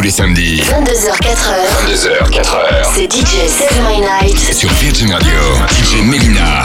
tous les samedis. 22h4h. 22h4h. C'est DJ Save My Night. Sur Virgin Radio, DJ Melina.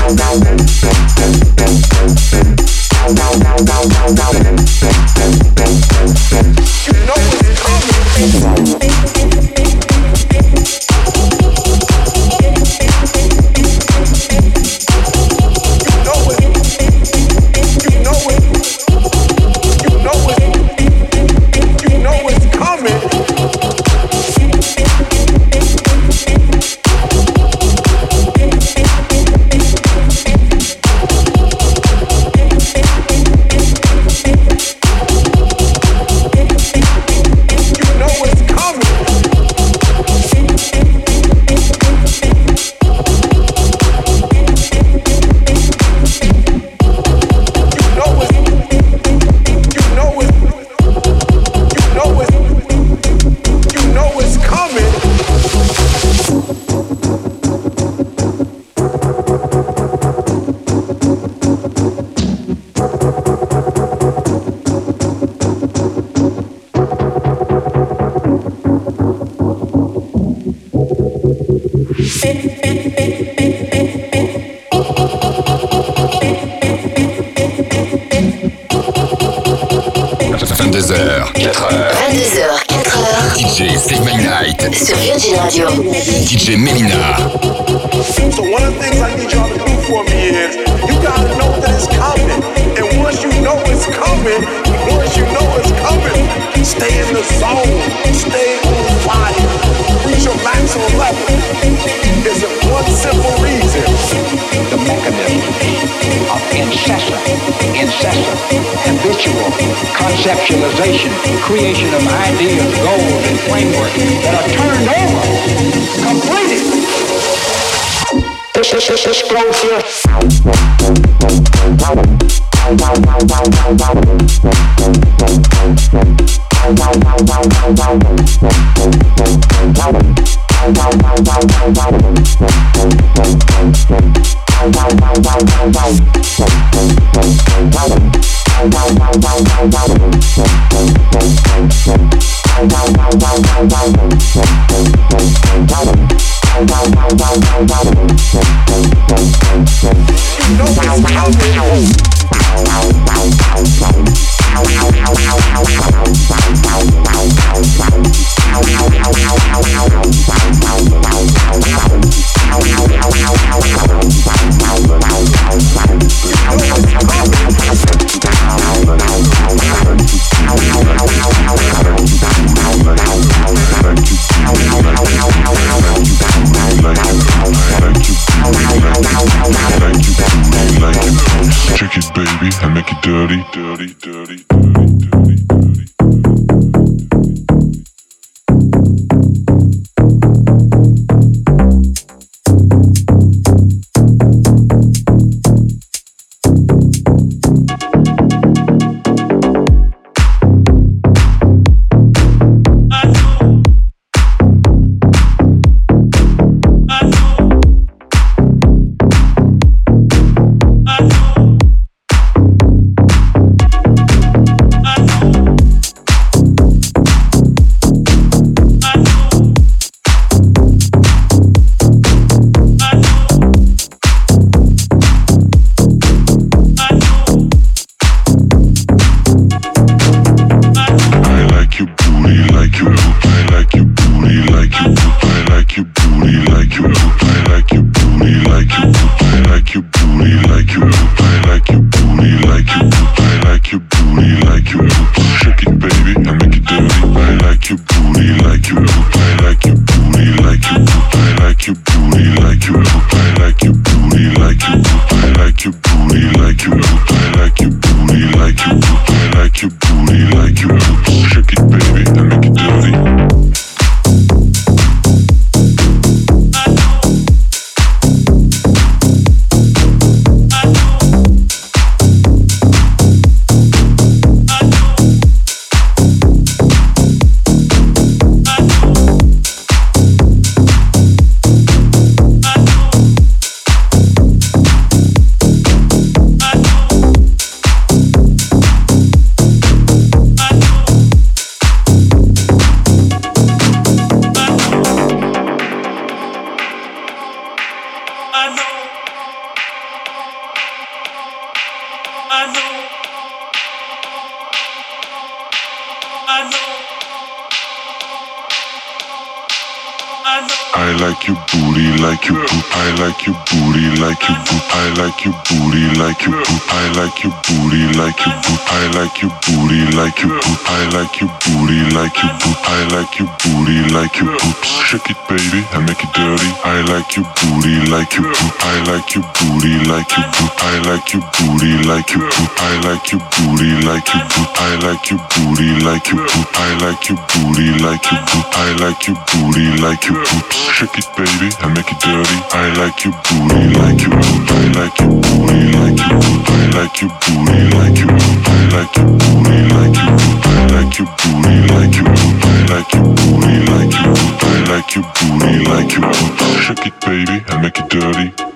stay on fire. Use your maximum level. Is it one simple reason? The mechanism of incessant, incessant, habitual conceptualization, creation of ideas, goals, and frameworks that are turned over, completed. This is this is close here. Wow, wow, wow, wow. I like your booty, like your boot. I like your booty, like your boot. I like your booty, like your boot. I like your booty, like your boot. I like your booty, like your boot. I like your booty, like your boot. I like your booty, like your boot. Shake it, baby, and make it dirty. I like your booty, like your boot. I like your booty, like your boot. I like your booty, like your boot. I like your booty, like your boot. I like your booty, like your boot. I like your booty, like your boot. I like your booty, like your boot. Shake it, baby, and make it dirty. I like your booty, like your boot. I like your booty, like your boot. I like your booty, like your boot. I like your booty, like your boot. I like your booty, like your boot. I like your booty, like your boot. I like your booty, like your boot. Shake it, baby, and make it dirty.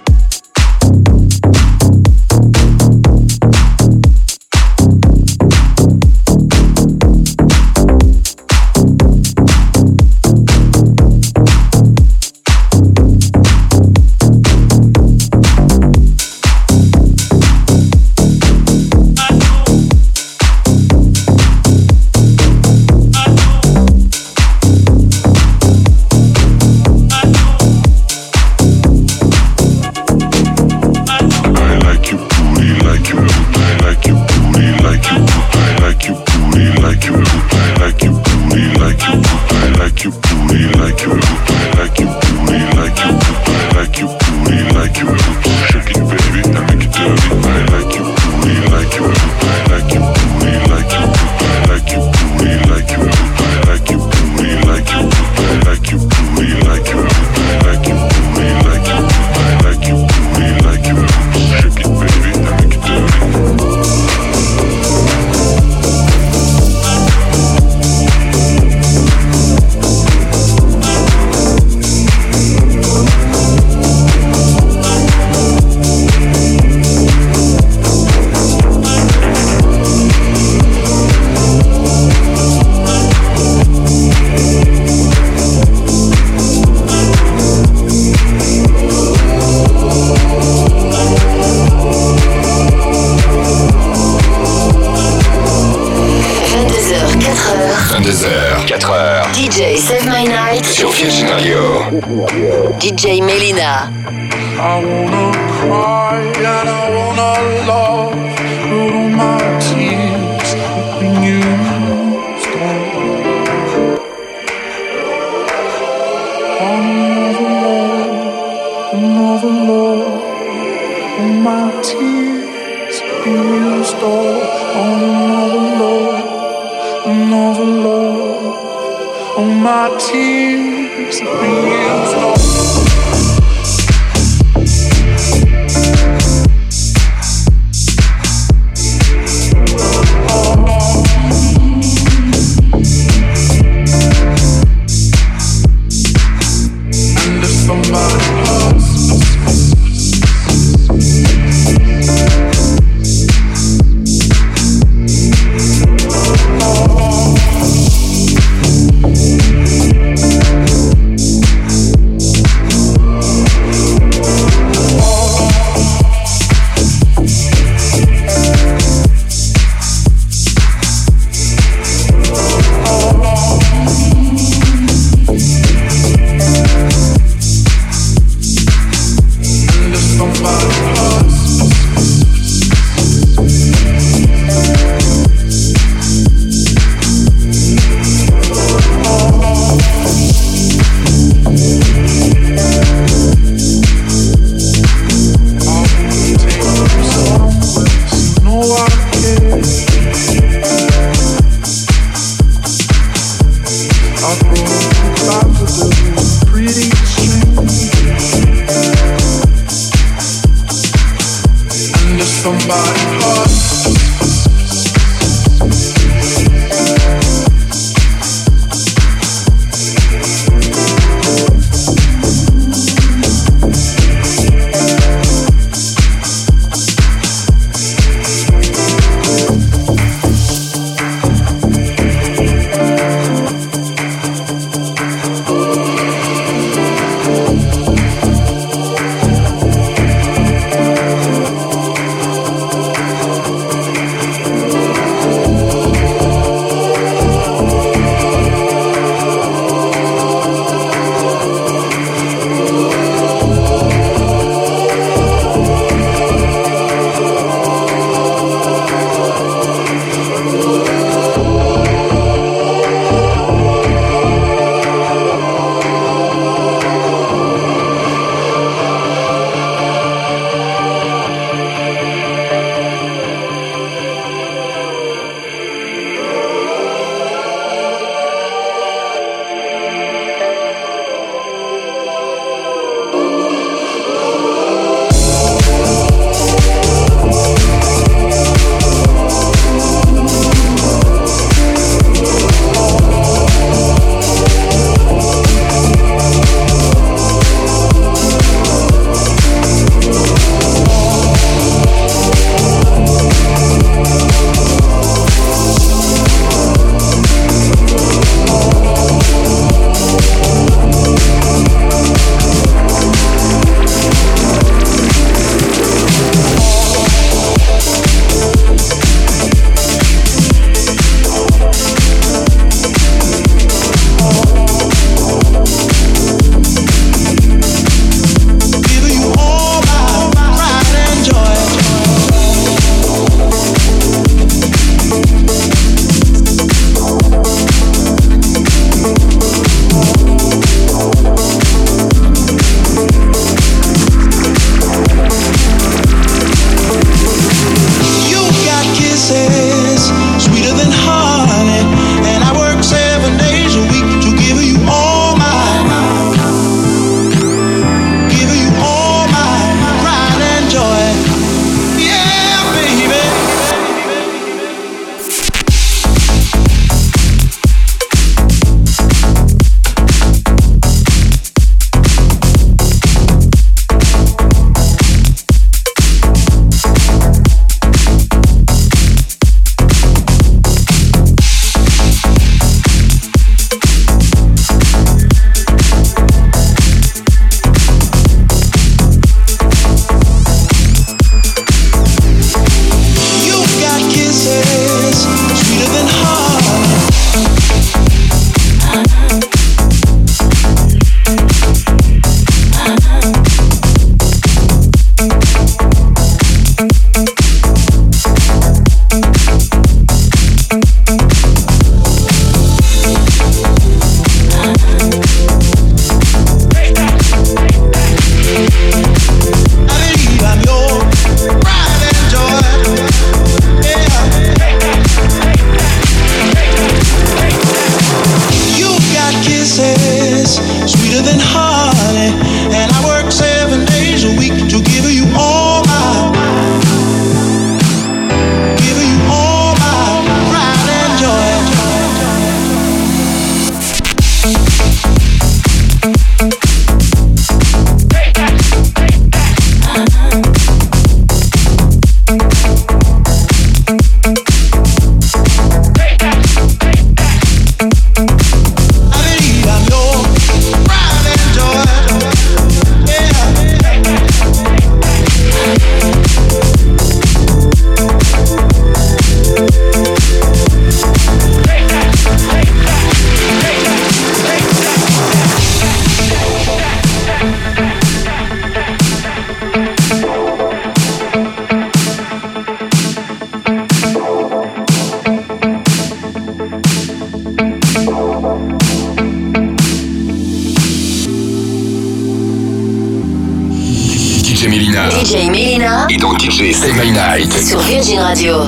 DJ Melyna et dans DJ Save My Night sur Virgin Radio.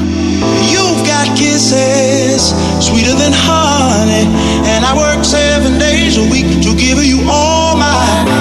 You've got kisses sweeter than honey and I work seven days a week to give you all my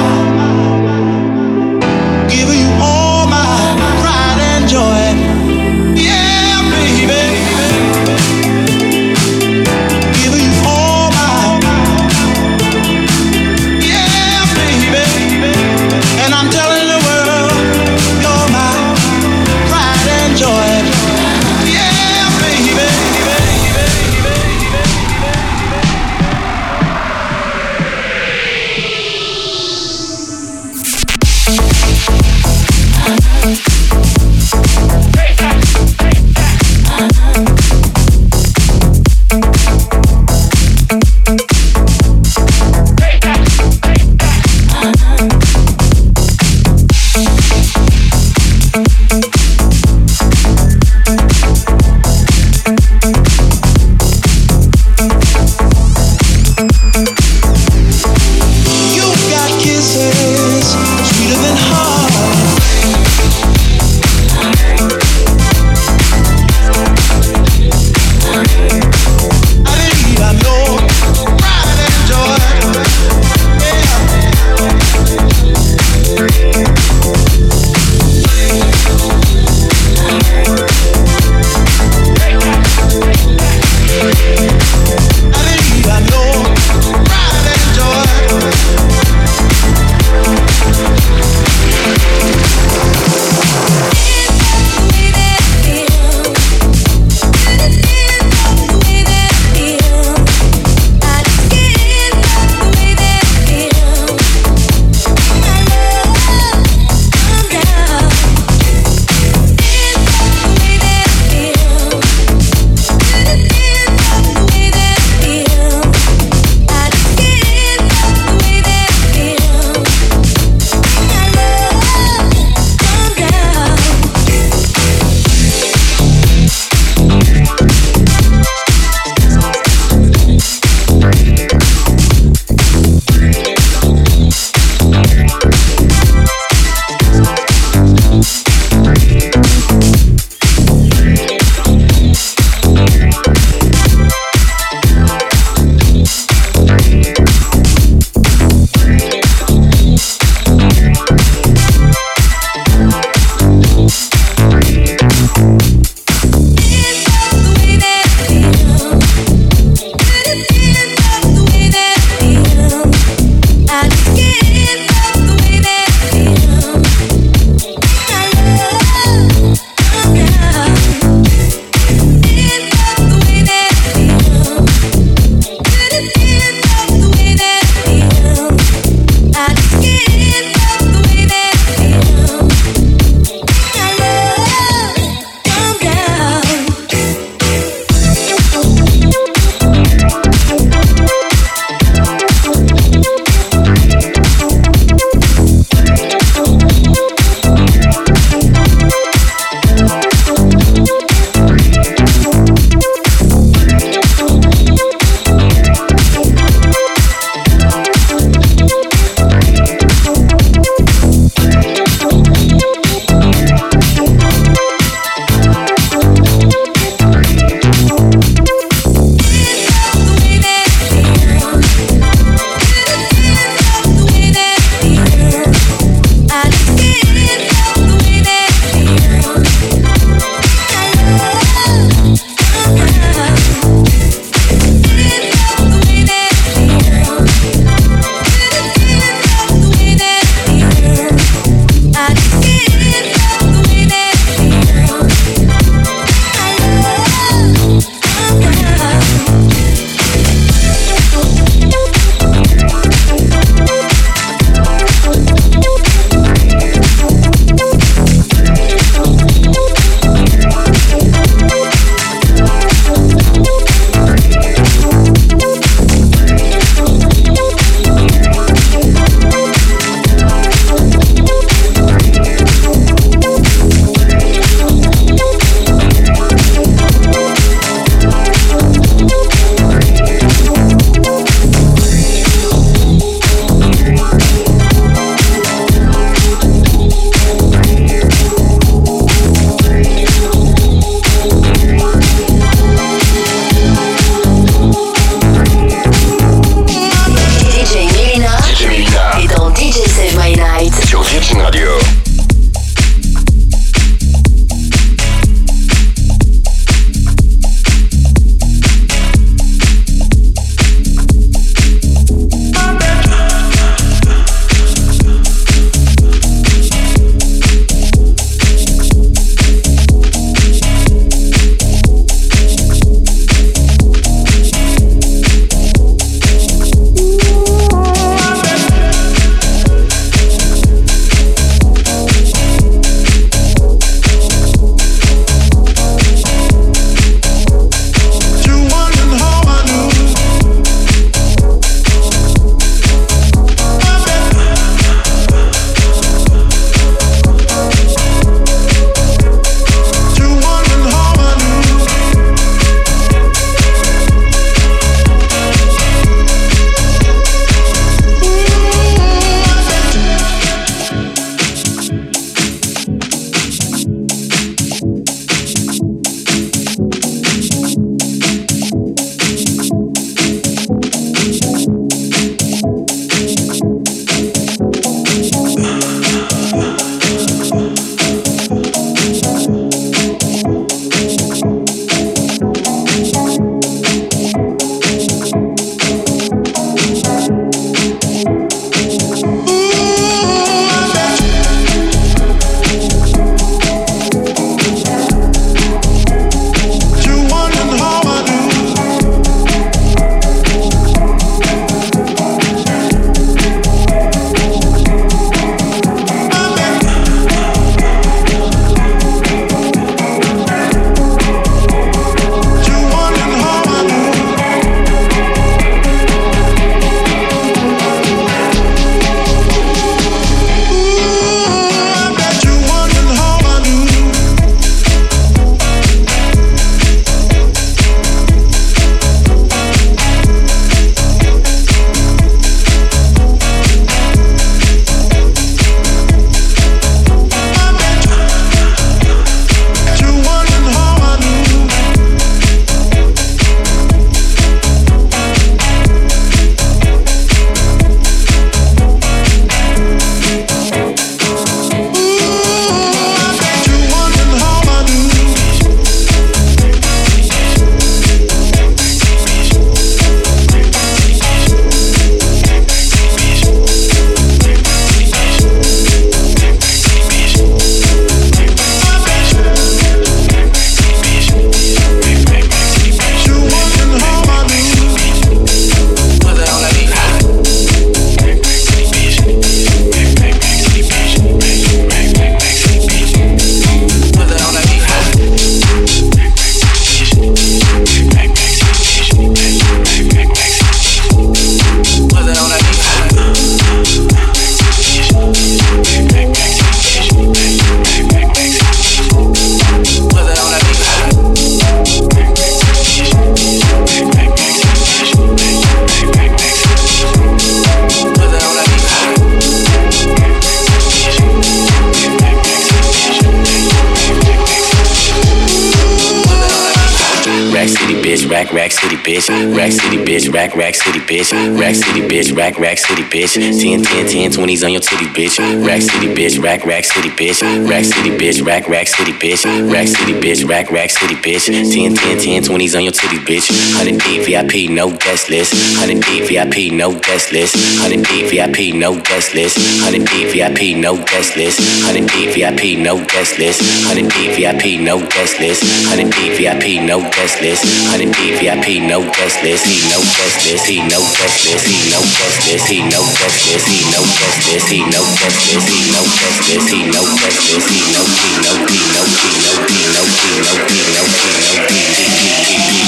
Rack, rack city, bitch. Rack City, bitch. Rack, rack city, bitch. Rack City, bitch. Rack, rack city, bitch. 10, 10, 10, 20s on your titty, bitch. Rack City, bitch. Rack, rack city, bitch. Rack City, bitch. Rack, rack city, bitch. Rack City, bitch. Rack, rack city, bitch. 10, 10, 10, 20s on your titty, bitch. 100 D VIP, no guest list. 100 D VIP, no guest list. 100 D VIP, no guest list. 100 D VIP, no guest list. 100 D VIP, no guest list. 100 D VIP, no guest list. 100 D VIP, no guest list. 100 D VIP, no guest list. He no guest list. He no guest list. He no guest list. He no guest list. He no guest list. He no guest list. He no guest list. He no guest list. He no he no he no he no he no he no he no he no he no he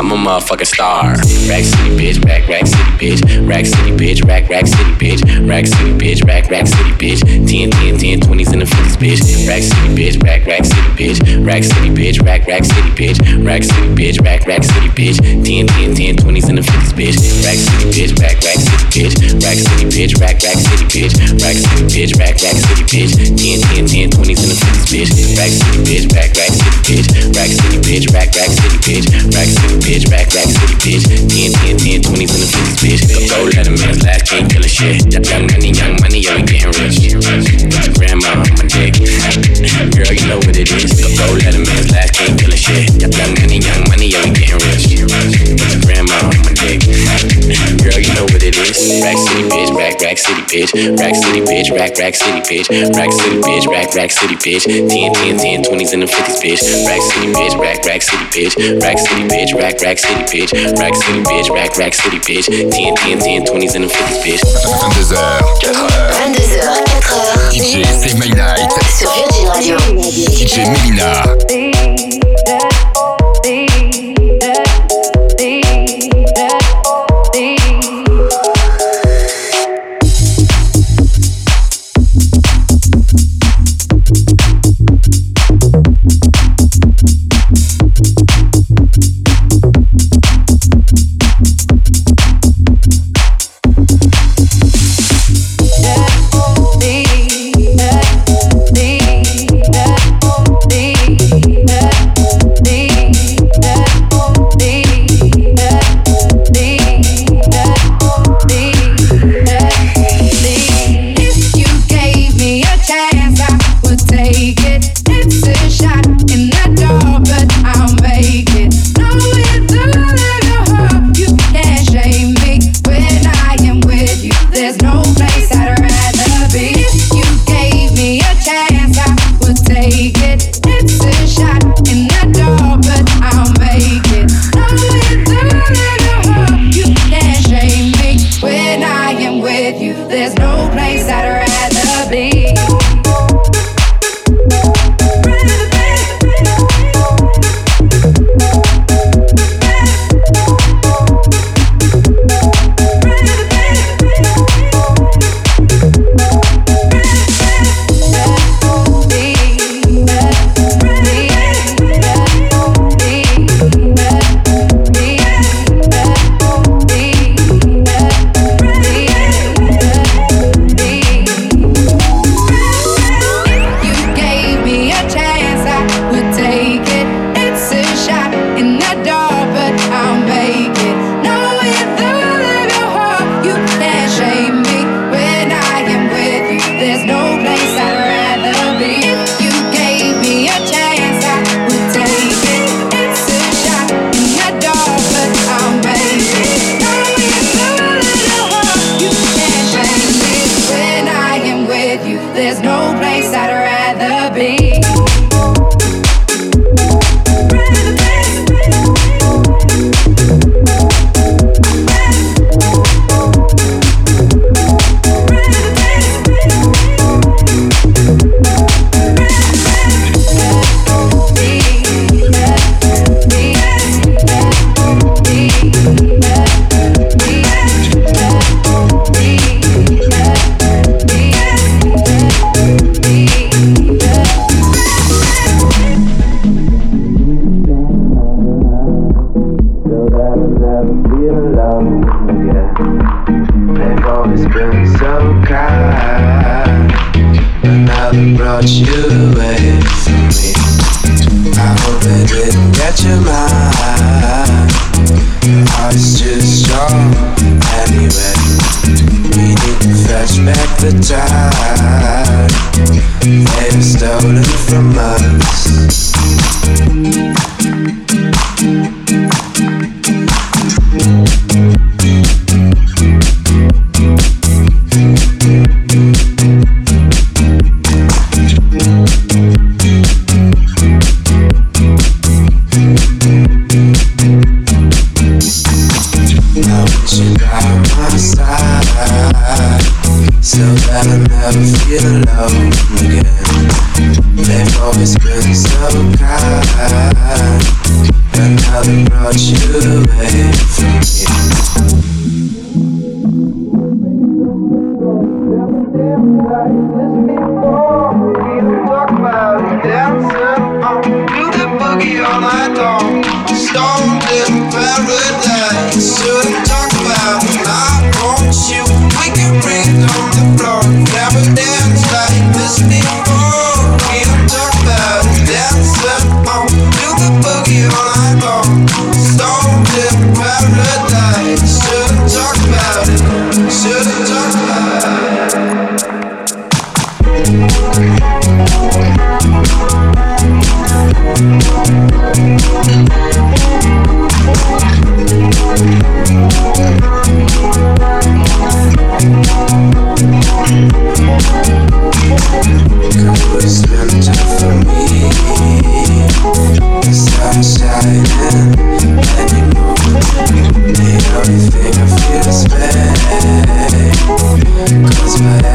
I'm a motherfucking star. Rack City, bitch. Rack, rack city, bitch. Rack City, bitch. Rack, rack city, bitch. Rack City, bitch. Rack, rack city, bitch. 10, 10, 10, 20s and the 50s, bitch. Rack City, bitch. Rack, rack city, bitch. Rack City, bitch. Rack, rack city, bitch. Rack City, bitch. Rack, rack city, bitch. 10, 10, 10, 20s and the 50s, bitch. Rack City, bitch. Rack, rack city, bitch. Rack City, bitch. Rack, rack city, bitch. Rack City, bitch. Rack, rack city, bitch. 10, 10, 10, 20s and the 50s, bitch. Rack City, bitch. Rack, rack city, bitch. Rack City, bitch. Rack, rack city, bitch. Rack City, bitch. Rack, rack city, bitch. 10, 10, 10, 20s and the 50s, bitch. Go let a man's last can't kill a shit. Young money, young money, yeah, we getting rich. Grandma on my dick. Girl, you know what it is. Go let a man's last can't kill a shit. Young money, young money, yeah, we getting rich. Grandma on my dick. Rack City, bitch. Rack, rack city, bitch. Rack City, bitch. Rack, rack city, bitch. Rack City, bitch. Rack, rack city, bitch. 10, 10, 10, 20s and the 50s, bitch. Rack City, bitch. Rack, rack city, bitch. Rack City, bitch. Rack, rack city, bitch. Rack City, bitch. Rack, rack city, bitch. 10, 10, 10, 20s and the 50s, bitch. 22h, 4h. 22h, 4h. DJ Save My Night. Sur Virgin Radio. DJ Melyna. Time they've stolen from us.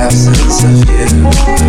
Absence of you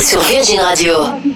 Sur Virgin Radio.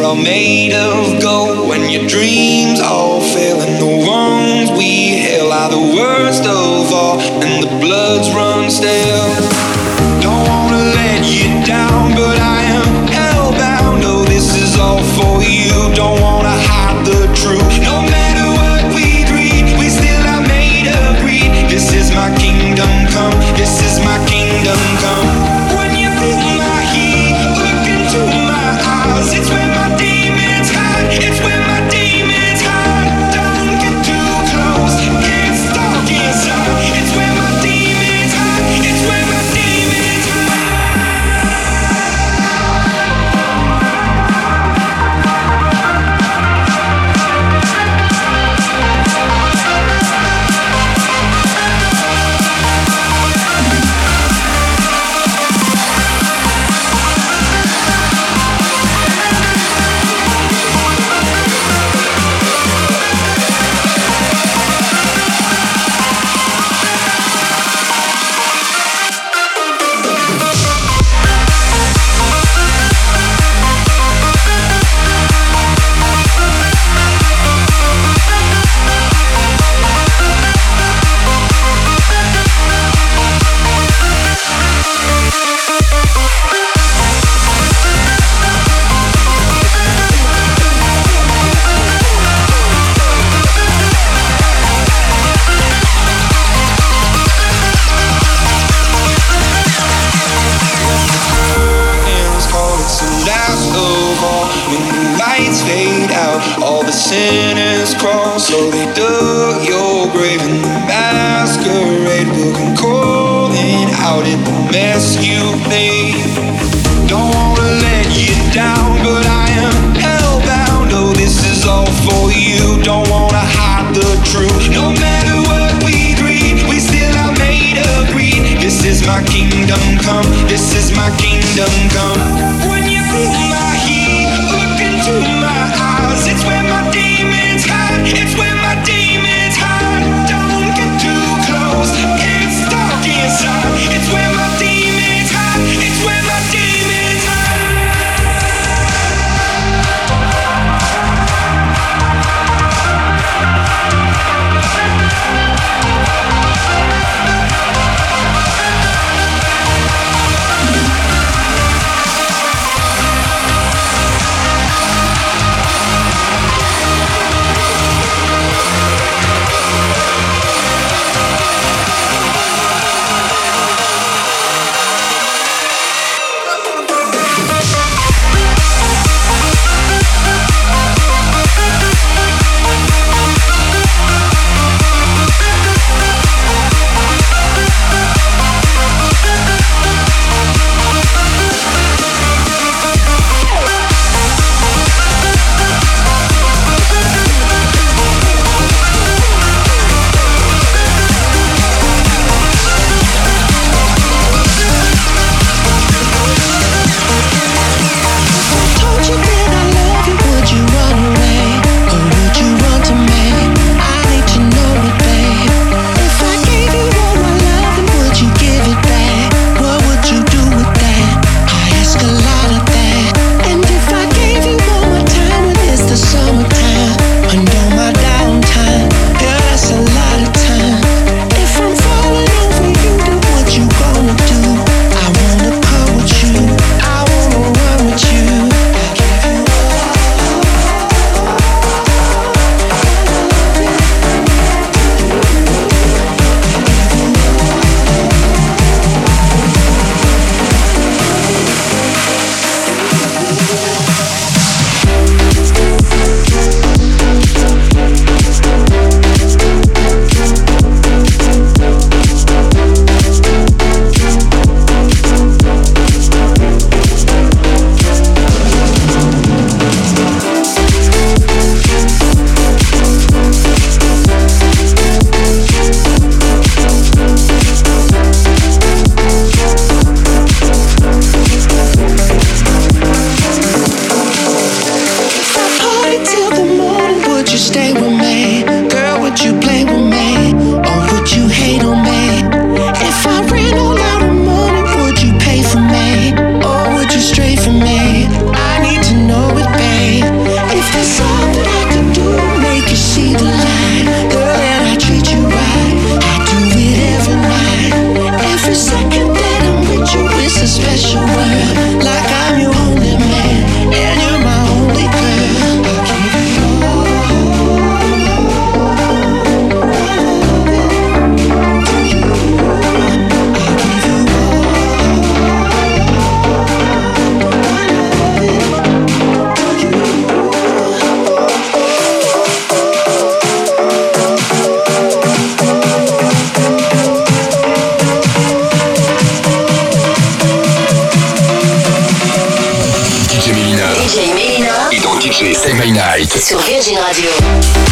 are all made of gold. sinners crawl, so they dug your grave, and the masquerade will come calling out in the mess you made. Don't wanna let you down, but I am hellbound. Oh, this is all for you. Don't wanna hide the truth. No matter what we dream, we still are made of greed. This is my kingdom come. This is my kingdom come. special way Virgin Radio.